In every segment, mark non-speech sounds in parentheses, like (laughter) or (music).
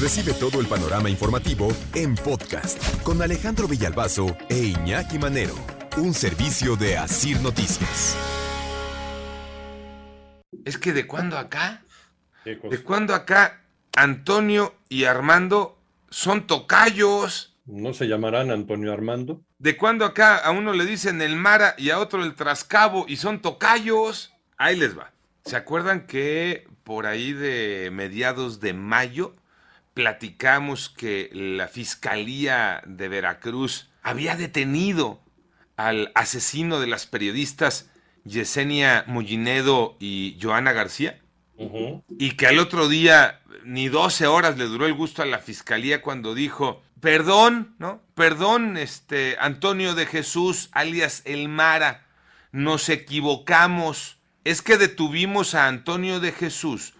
Recibe todo el panorama informativo en podcast con Alejandro Villalbazo e Iñaki Manero, un servicio de Asir Noticias. Es que de cuándo acá, de cuándo acá Antonio y Armando son tocayos. ¿No se llamarán Antonio Armando? ¿De cuándo acá a uno le dicen el Mara y a otro el Trascabo y son tocayos? Ahí les va. ¿Se acuerdan que por ahí de mediados de mayo platicamos que la Fiscalía de Veracruz había detenido al asesino de las periodistas Yesenia Mollinedo y Joana García? Y que al otro día ni 12 horas le duró el gusto a la fiscalía cuando dijo, perdón, ¿no? Perdón, este, Antonio de Jesús, alias El Mara, nos equivocamos. Es que detuvimos a Antonio de Jesús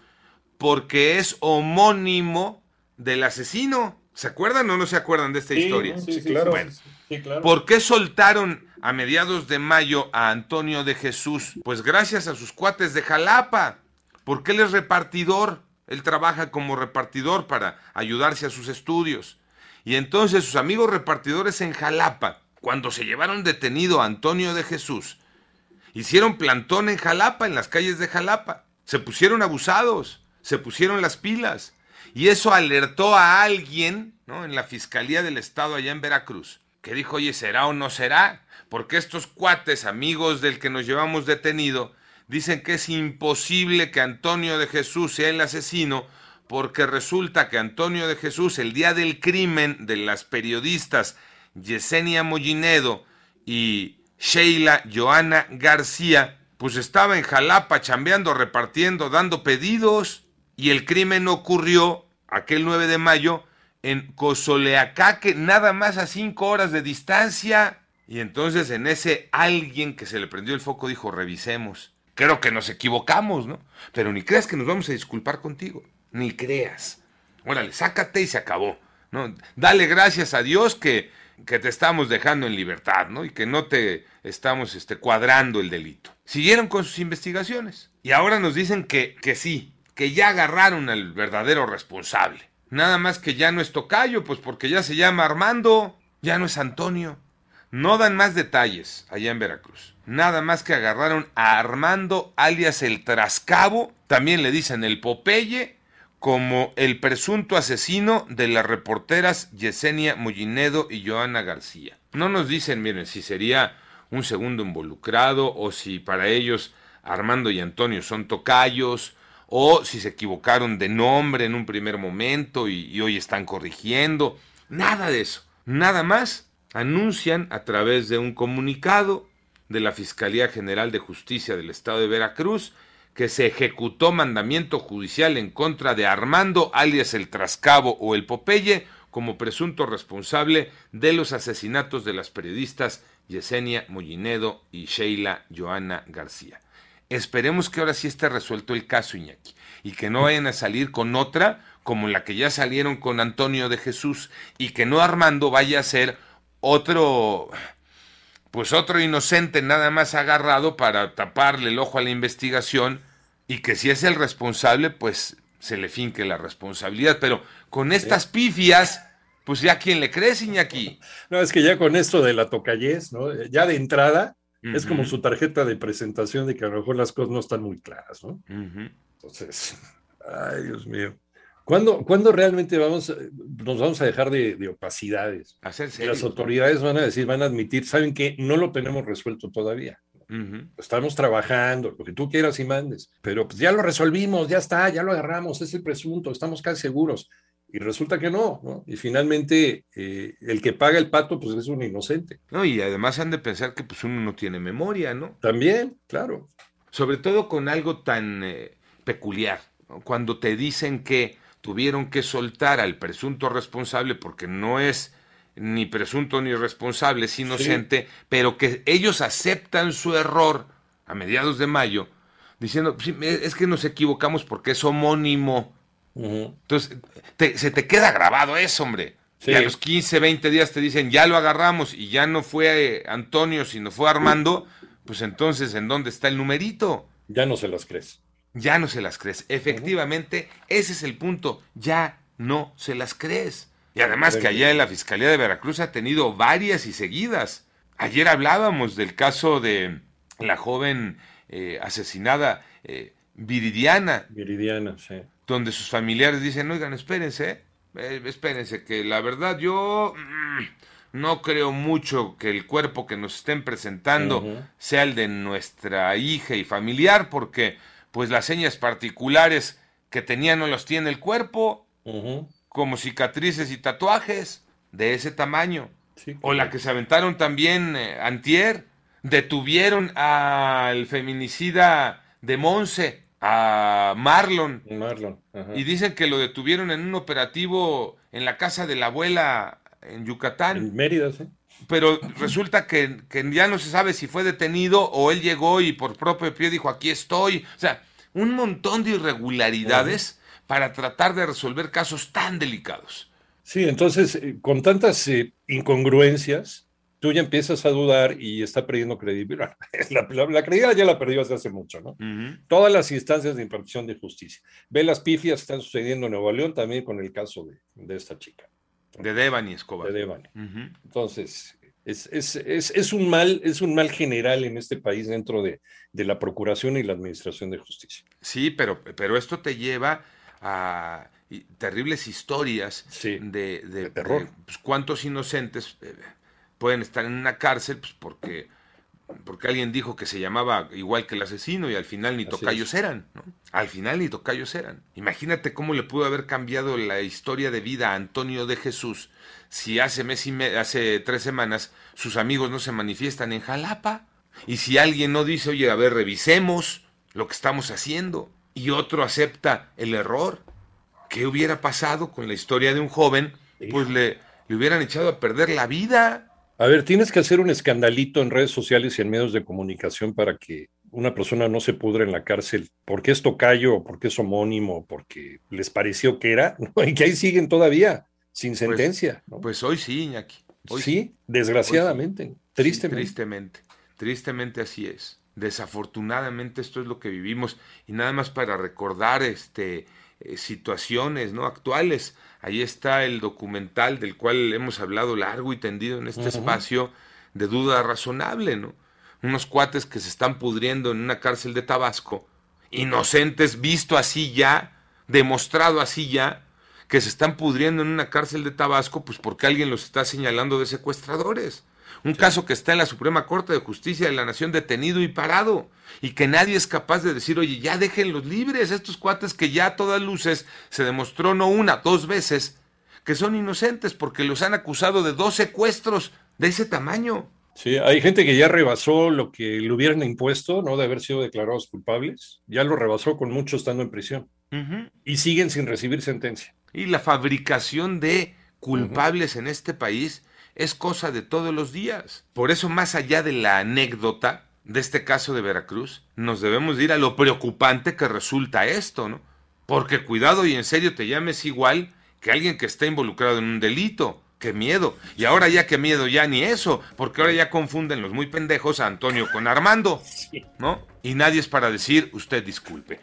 porque es homónimo del asesino. ¿Se acuerdan o no se acuerdan de esta historia? Sí, claro. ¿Por qué soltaron a mediados de mayo a Antonio de Jesús? Pues gracias a sus cuates de Jalapa, porque él es repartidor. Él trabaja como repartidor para ayudarse a sus estudios. Y entonces sus amigos repartidores en Jalapa, cuando se llevaron detenido a Antonio de Jesús, hicieron plantón en Jalapa, en las calles de Jalapa. Se pusieron abusados, se pusieron las pilas. Y eso alertó a alguien, ¿no? En la Fiscalía del Estado allá en Veracruz, que dijo, oye, ¿será o no será? Porque estos cuates, amigos del que nos llevamos detenido, dicen que es imposible que Antonio de Jesús sea el asesino porque resulta que Antonio de Jesús, el día del crimen de las periodistas Yesenia Mollinedo y Sheila Joana García, pues estaba en Jalapa chambeando, repartiendo, dando pedidos, y el crimen ocurrió aquel 9 de mayo en Cozoleacaque, nada más a cinco horas de distancia. Y entonces en ese alguien que se le prendió el foco dijo, revisemos. Creo que nos equivocamos, ¿no? Pero ni creas que nos vamos a disculpar contigo ni creas. Órale, sácate y se acabó. ¿no? Dale gracias a Dios que, que te estamos dejando en libertad, ¿no? Y que no te estamos este, cuadrando el delito. Siguieron con sus investigaciones. Y ahora nos dicen que, que sí, que ya agarraron al verdadero responsable. Nada más que ya no es Tocayo, pues porque ya se llama Armando, ya no es Antonio. No dan más detalles allá en Veracruz. Nada más que agarraron a Armando alias el Trascabo, también le dicen el Popeye, como el presunto asesino de las reporteras Yesenia Mollinedo y Joana García. No nos dicen, miren, si sería un segundo involucrado o si para ellos Armando y Antonio son tocayos o si se equivocaron de nombre en un primer momento y, hoy están corrigiendo. Nada de eso. Nada más anuncian a través de un comunicado de la Fiscalía General de Justicia del Estado de Veracruz que se ejecutó mandamiento judicial en contra de Armando alias el Trascabo o el Popeye como presunto responsable de los asesinatos de las periodistas Yesenia Mollinedo y Sheila Joana García. Esperemos que ahora sí esté resuelto el caso, Iñaki, y que no vayan a salir con otra como la que ya salieron con Antonio de Jesús, y que no Armando vaya a ser otro pues otro inocente nada más agarrado para taparle el ojo a la investigación y que si es el responsable, pues se le finque la responsabilidad. Pero con estas pifias, pues ya quién le cree, Iñaki. No, es que ya con esto de la tocallez, ¿no? Ya de entrada, es como su tarjeta de presentación de que a lo mejor las cosas no están muy claras, ¿no? Entonces, ay, Dios mío. ¿Cuándo, ¿Cuándo, realmente vamos, nos vamos a dejar de, opacidades? Hacerse. Las autoridades van a decir, van a admitir, ¿saben que No lo tenemos resuelto todavía. Estamos trabajando, lo que tú quieras y mandes, pero pues ya lo resolvimos, ya está, ya lo agarramos, es el presunto, estamos casi seguros. Y resulta que no, ¿no? Y finalmente eh, el que paga el pato, pues es un inocente. No, y además han de pensar que pues uno no tiene memoria, ¿no? También, claro. Sobre todo con algo tan eh, peculiar, cuando te dicen que tuvieron que soltar al presunto responsable porque no es ni presunto ni responsable, es inocente, pero que ellos aceptan su error a mediados de mayo, diciendo, es que nos equivocamos porque es homónimo. Entonces, se te queda grabado eso, hombre. Y a los 15, 20 días te dicen, ya lo agarramos y ya no fue Antonio, sino fue Armando, pues entonces, ¿en dónde está el numerito? Ya no se las crees. Ya no se las crees. Efectivamente, ese es el punto. Ya no se las crees. Y además que allá en la Fiscalía de Veracruz ha tenido varias y seguidas. Ayer hablábamos del caso de la joven eh, asesinada eh, Viridiana. Viridiana, sí. Donde sus familiares dicen, oigan, espérense, eh, espérense, que la verdad yo mm, no creo mucho que el cuerpo que nos estén presentando sea el de nuestra hija y familiar, porque pues las señas particulares que tenía no los tiene el cuerpo, como cicatrices y tatuajes de ese tamaño. o la que se aventaron también eh, antier, detuvieron al feminicida de Monse, a Marlon. Marlon. Y dicen que lo detuvieron en un operativo en la casa de la abuela en Yucatán. En Mérida, sí. Pero resulta que, que, ya no se sabe si fue detenido o él llegó y por propio pie dijo aquí estoy. O sea, un montón de irregularidades para tratar de resolver casos tan delicados. Sí, entonces, eh, con tantas eh, incongruencias, tú ya empiezas a dudar y está perdiendo credibilidad. (laughs) La, la, credibilidad ya la perdió desde hace mucho, ¿no? Todas las instancias de impartición de justicia. Ve las pifias que están sucediendo en Nuevo León también con el caso de, de esta chica. De Devani Escobar. De Devani. Entonces, es, es, es, es, un mal, es un mal general en este país dentro de, de, la Procuración y la Administración de Justicia. Sí, pero, pero esto te lleva a terribles historias de, de, terror. Pues, cuántos inocentes eh, pueden estar en una cárcel pues, porque porque alguien dijo que se llamaba igual que el asesino y al final ni tocayos eran, ¿no? Al final ni tocayos eran. Imagínate cómo le pudo haber cambiado la historia de vida a Antonio de Jesús si hace mes y hace tres semanas sus amigos no se manifiestan en Jalapa y si alguien no dice, oye, a ver, revisemos lo que estamos haciendo y otro acepta el error. ¿Qué hubiera pasado con la historia de un joven? Pues le, le hubieran echado a perder la vida. A ver, tienes que hacer un escandalito en redes sociales y en medios de comunicación para que una persona no se pudre en la cárcel porque es tocayo, o porque es homónimo, porque les pareció que era, (laughs) y que ahí siguen todavía, sin pues, sentencia. Pues, hoy sí, Iñaki. Hoy sí, desgraciadamente, tristemente. tristemente, tristemente así es. Desafortunadamente esto es lo que vivimos y nada más para recordar este eh, situaciones no actuales. Ahí está el documental del cual hemos hablado largo y tendido en este espacio de duda razonable, ¿no? Unos cuates que se están pudriendo en una cárcel de Tabasco, inocentes, visto así ya, demostrado así ya, que se están pudriendo en una cárcel de Tabasco, pues porque alguien los está señalando de secuestradores. Un caso que está en la Suprema Corte de Justicia de la Nación detenido y parado. Y que nadie es capaz de decir, oye, ya déjenlos libres, estos cuates que ya a todas luces se demostró no una, dos veces, que son inocentes porque los han acusado de dos secuestros de ese tamaño. Sí, hay gente que ya rebasó lo que le hubieran impuesto, ¿no? De haber sido declarados culpables. Ya lo rebasó con muchos estando en prisión. Y siguen sin recibir sentencia. Y la fabricación de culpables en este país es cosa de todos los días. Por eso, más allá de la anécdota de este caso de Veracruz, nos debemos ir a lo preocupante que resulta esto, ¿no? Porque cuidado y en serio te llames igual que alguien que está involucrado en un delito. ¡Qué miedo! Y ahora ya qué miedo, ya ni eso, porque ahora ya confunden los muy pendejos a Antonio con Armando, ¿no? Y nadie es para decir, usted disculpe.